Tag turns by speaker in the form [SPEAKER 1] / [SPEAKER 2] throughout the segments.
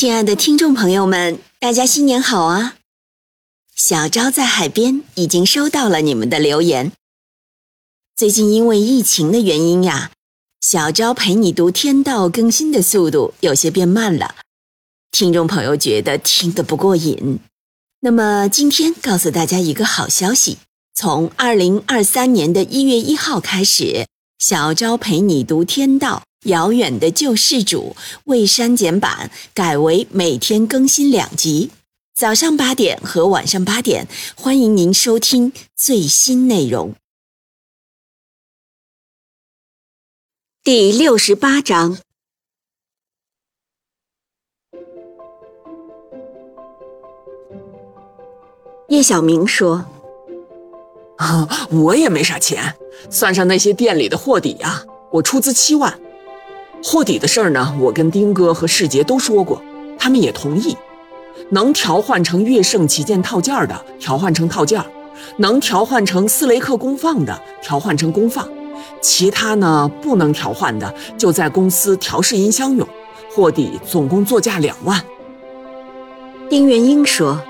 [SPEAKER 1] 亲爱的听众朋友们，大家新年好啊！小昭在海边已经收到了你们的留言。最近因为疫情的原因呀，小昭陪你读天道更新的速度有些变慢了，听众朋友觉得听得不过瘾。那么今天告诉大家一个好消息：从二零二三年的一月一号开始，小昭陪你读天道。遥远的救世主未删减版改为每天更新两集，早上八点和晚上八点，欢迎您收听最新内容。第六十八章，叶小明说：“
[SPEAKER 2] 啊，我也没啥钱，算上那些店里的货底呀，我出资七万。”货底的事儿呢，我跟丁哥和世杰都说过，他们也同意。能调换成乐圣旗舰套件的，调换成套件；能调换成斯雷克功放的，调换成功放。其他呢，不能调换的，就在公司调试音箱用。货底总共作价两万。
[SPEAKER 1] 丁元英说：“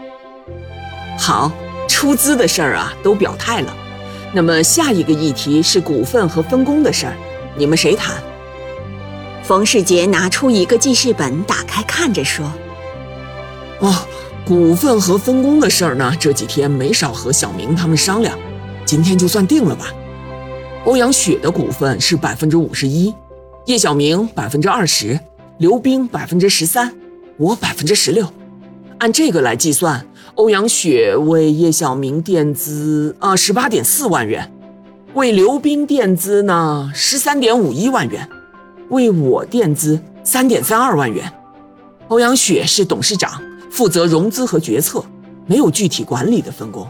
[SPEAKER 2] 好，出资的事儿啊，都表态了。那么下一个议题是股份和分工的事儿，你们谁谈？”
[SPEAKER 1] 冯世杰拿出一个记事本，打开看着说：“
[SPEAKER 2] 哦，股份和分工的事儿呢，这几天没少和小明他们商量，今天就算定了吧。欧阳雪的股份是百分之五十一，叶小明百分之二十，刘冰百分之十三，我百分之十六。按这个来计算，欧阳雪为叶小明垫资啊十八点四万元，为刘冰垫资呢十三点五一万元。”为我垫资三点三二万元，欧阳雪是董事长，负责融资和决策，没有具体管理的分工。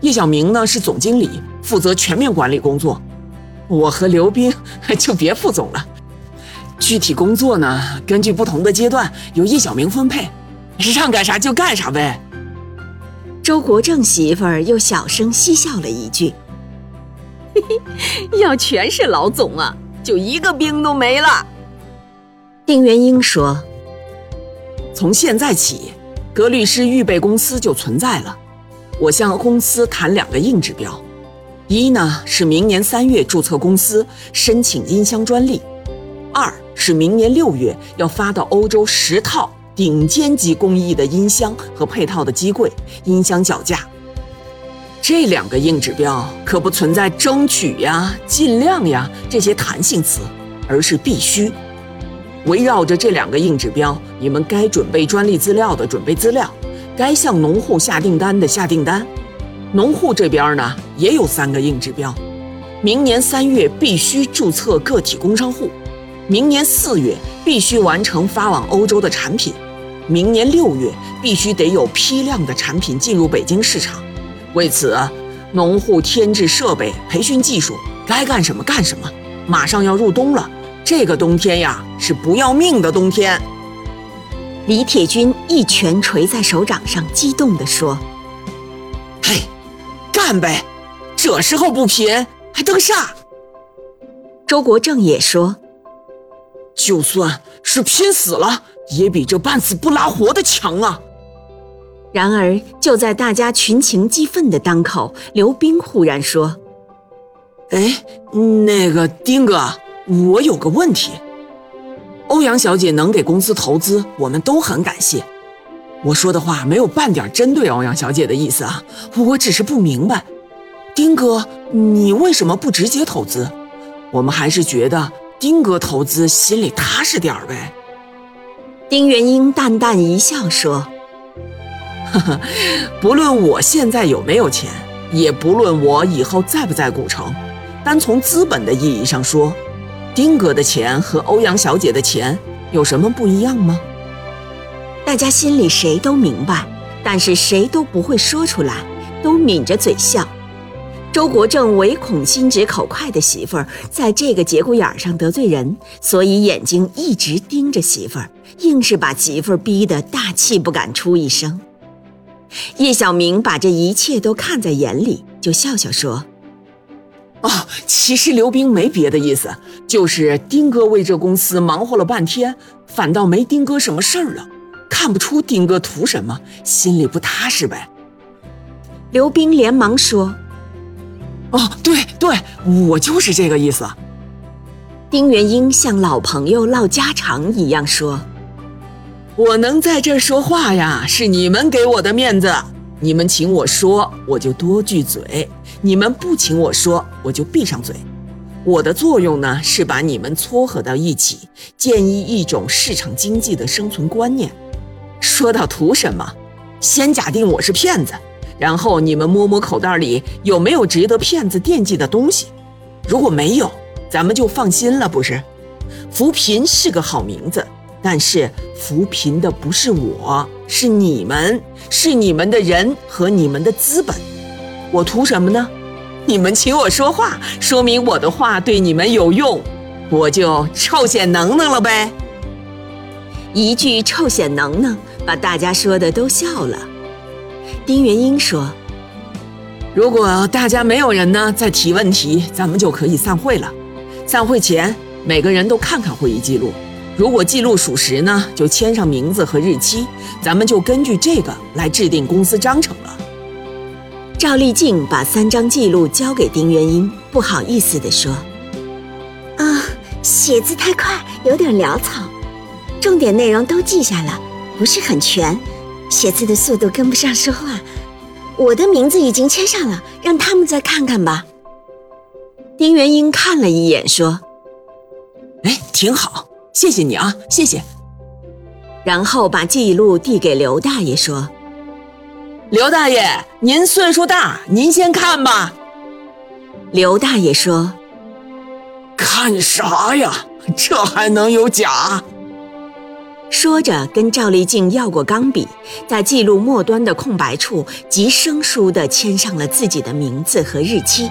[SPEAKER 2] 叶小明呢是总经理，负责全面管理工作。我和刘斌就别副总了，具体工作呢根据不同的阶段由叶小明分配，让干啥就干啥呗。
[SPEAKER 1] 周国正媳妇儿又小声嬉笑了一句：“
[SPEAKER 3] 嘿嘿，要全是老总啊。”就一个兵都没了。
[SPEAKER 1] 丁元英说：“
[SPEAKER 2] 从现在起，格律诗预备公司就存在了。我向公司谈两个硬指标：一呢是明年三月注册公司，申请音箱专利；二是明年六月要发到欧洲十套顶尖级工艺的音箱和配套的机柜、音箱脚架。”这两个硬指标可不存在争取呀、尽量呀这些弹性词，而是必须。围绕着这两个硬指标，你们该准备专利资料的准备资料，该向农户下订单的下订单。农户这边呢也有三个硬指标：明年三月必须注册个体工商户，明年四月必须完成发往欧洲的产品，明年六月必须得有批量的产品进入北京市场。为此，农户添置设备、培训技术，该干什么干什么。马上要入冬了，这个冬天呀是不要命的冬天。
[SPEAKER 1] 李铁军一拳捶在手掌上，激动地说：“
[SPEAKER 2] 嘿，干呗！这时候不拼还等啥？”
[SPEAKER 1] 周国正也说：“
[SPEAKER 2] 就算是拼死了，也比这半死不拉活的强啊！”
[SPEAKER 1] 然而，就在大家群情激愤的当口，刘冰忽然说：“
[SPEAKER 2] 哎，那个丁哥，我有个问题。欧阳小姐能给公司投资，我们都很感谢。我说的话没有半点针对欧阳小姐的意思啊，我只是不明白，丁哥，你为什么不直接投资？我们还是觉得丁哥投资心里踏实点儿呗。”
[SPEAKER 1] 丁元英淡淡一笑说。
[SPEAKER 2] 呵呵，不论我现在有没有钱，也不论我以后在不在古城，单从资本的意义上说，丁哥的钱和欧阳小姐的钱有什么不一样吗？
[SPEAKER 1] 大家心里谁都明白，但是谁都不会说出来，都抿着嘴笑。周国正唯恐心直口快的媳妇儿在这个节骨眼上得罪人，所以眼睛一直盯着媳妇儿，硬是把媳妇儿逼得大气不敢出一声。叶小明把这一切都看在眼里，就笑笑说：“
[SPEAKER 2] 哦，其实刘冰没别的意思，就是丁哥为这公司忙活了半天，反倒没丁哥什么事儿了，看不出丁哥图什么，心里不踏实呗。”
[SPEAKER 1] 刘冰连忙说。
[SPEAKER 2] 哦，对对，我就是这个意思。
[SPEAKER 1] 丁元英像老朋友唠家常一样说：“
[SPEAKER 2] 我能在这说话呀，是你们给我的面子。你们请我说，我就多句嘴；你们不请我说，我就闭上嘴。我的作用呢，是把你们撮合到一起，建议一种市场经济的生存观念。说到图什么，先假定我是骗子。”然后你们摸摸口袋里有没有值得骗子惦记的东西，如果没有，咱们就放心了，不是？扶贫是个好名字，但是扶贫的不是我，是你们，是你们的人和你们的资本。我图什么呢？你们请我说话，说明我的话对你们有用，我就臭显能能了呗。
[SPEAKER 1] 一句臭显能能，把大家说的都笑了。丁元英说：“
[SPEAKER 2] 如果大家没有人呢，再提问题，咱们就可以散会了。散会前，每个人都看看会议记录，如果记录属实呢，就签上名字和日期，咱们就根据这个来制定公司章程了。”
[SPEAKER 1] 赵丽静把三张记录交给丁元英，不好意思地说：“
[SPEAKER 4] 啊，写字太快，有点潦草，重点内容都记下了，不是很全。”写字的速度跟不上说话，我的名字已经签上了，让他们再看看吧。
[SPEAKER 1] 丁元英看了一眼，说：“
[SPEAKER 2] 哎，挺好，谢谢你啊，谢谢。”
[SPEAKER 1] 然后把记录递给刘大爷，说：“
[SPEAKER 2] 刘大爷，您岁数大，您先看吧。”
[SPEAKER 1] 刘大爷说：“
[SPEAKER 2] 看啥呀？这还能有假？”
[SPEAKER 1] 说着，跟赵丽静要过钢笔，在记录末端的空白处极生疏地签上了自己的名字和日期。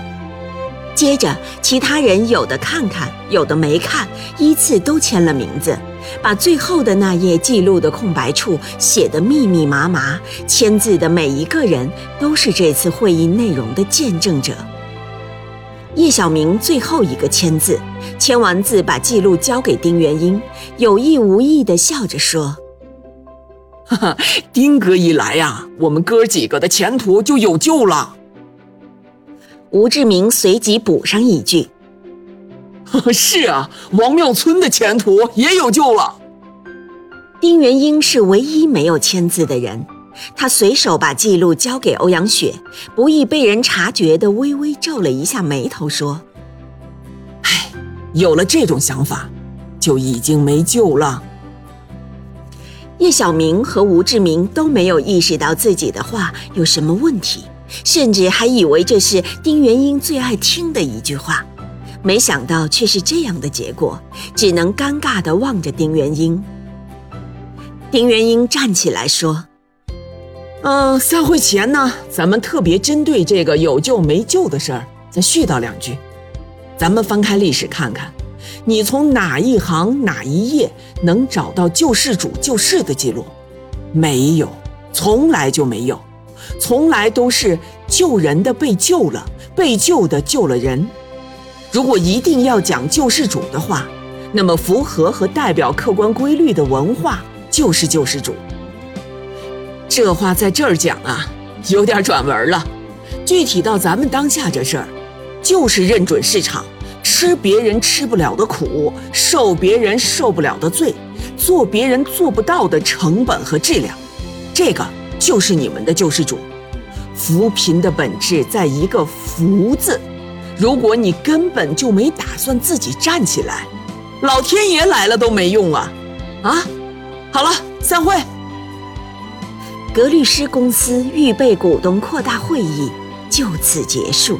[SPEAKER 1] 接着，其他人有的看看，有的没看，依次都签了名字，把最后的那页记录的空白处写得密密麻麻。签字的每一个人都是这次会议内容的见证者。叶小明最后一个签字，签完字把记录交给丁元英，有意无意地笑着说：“
[SPEAKER 2] 哈哈，丁哥一来呀，我们哥几个的前途就有救了。”
[SPEAKER 1] 吴志明随即补上一句：“
[SPEAKER 2] 是啊，王庙村的前途也有救了。”
[SPEAKER 1] 丁元英是唯一没有签字的人。他随手把记录交给欧阳雪，不易被人察觉的微微皱了一下眉头，说：“
[SPEAKER 2] 唉，有了这种想法，就已经没救了。”
[SPEAKER 1] 叶小明和吴志明都没有意识到自己的话有什么问题，甚至还以为这是丁元英最爱听的一句话，没想到却是这样的结果，只能尴尬地望着丁元英。丁元英站起来说。
[SPEAKER 2] 嗯，散会前呢，咱们特别针对这个有救没救的事儿，再絮叨两句。咱们翻开历史看看，你从哪一行哪一页能找到救世主救世的记录？没有，从来就没有，从来都是救人的被救了，被救的救了人。如果一定要讲救世主的话，那么符合和代表客观规律的文化就是救世主。这话在这儿讲啊，有点转文了。具体到咱们当下这事儿，就是认准市场，吃别人吃不了的苦，受别人受不了的罪，做别人做不到的成本和质量。这个就是你们的救世主。扶贫的本质在一个“扶”字。如果你根本就没打算自己站起来，老天爷来了都没用啊！啊，好了，散会。
[SPEAKER 1] 格律诗公司预备股东扩大会议就此结束。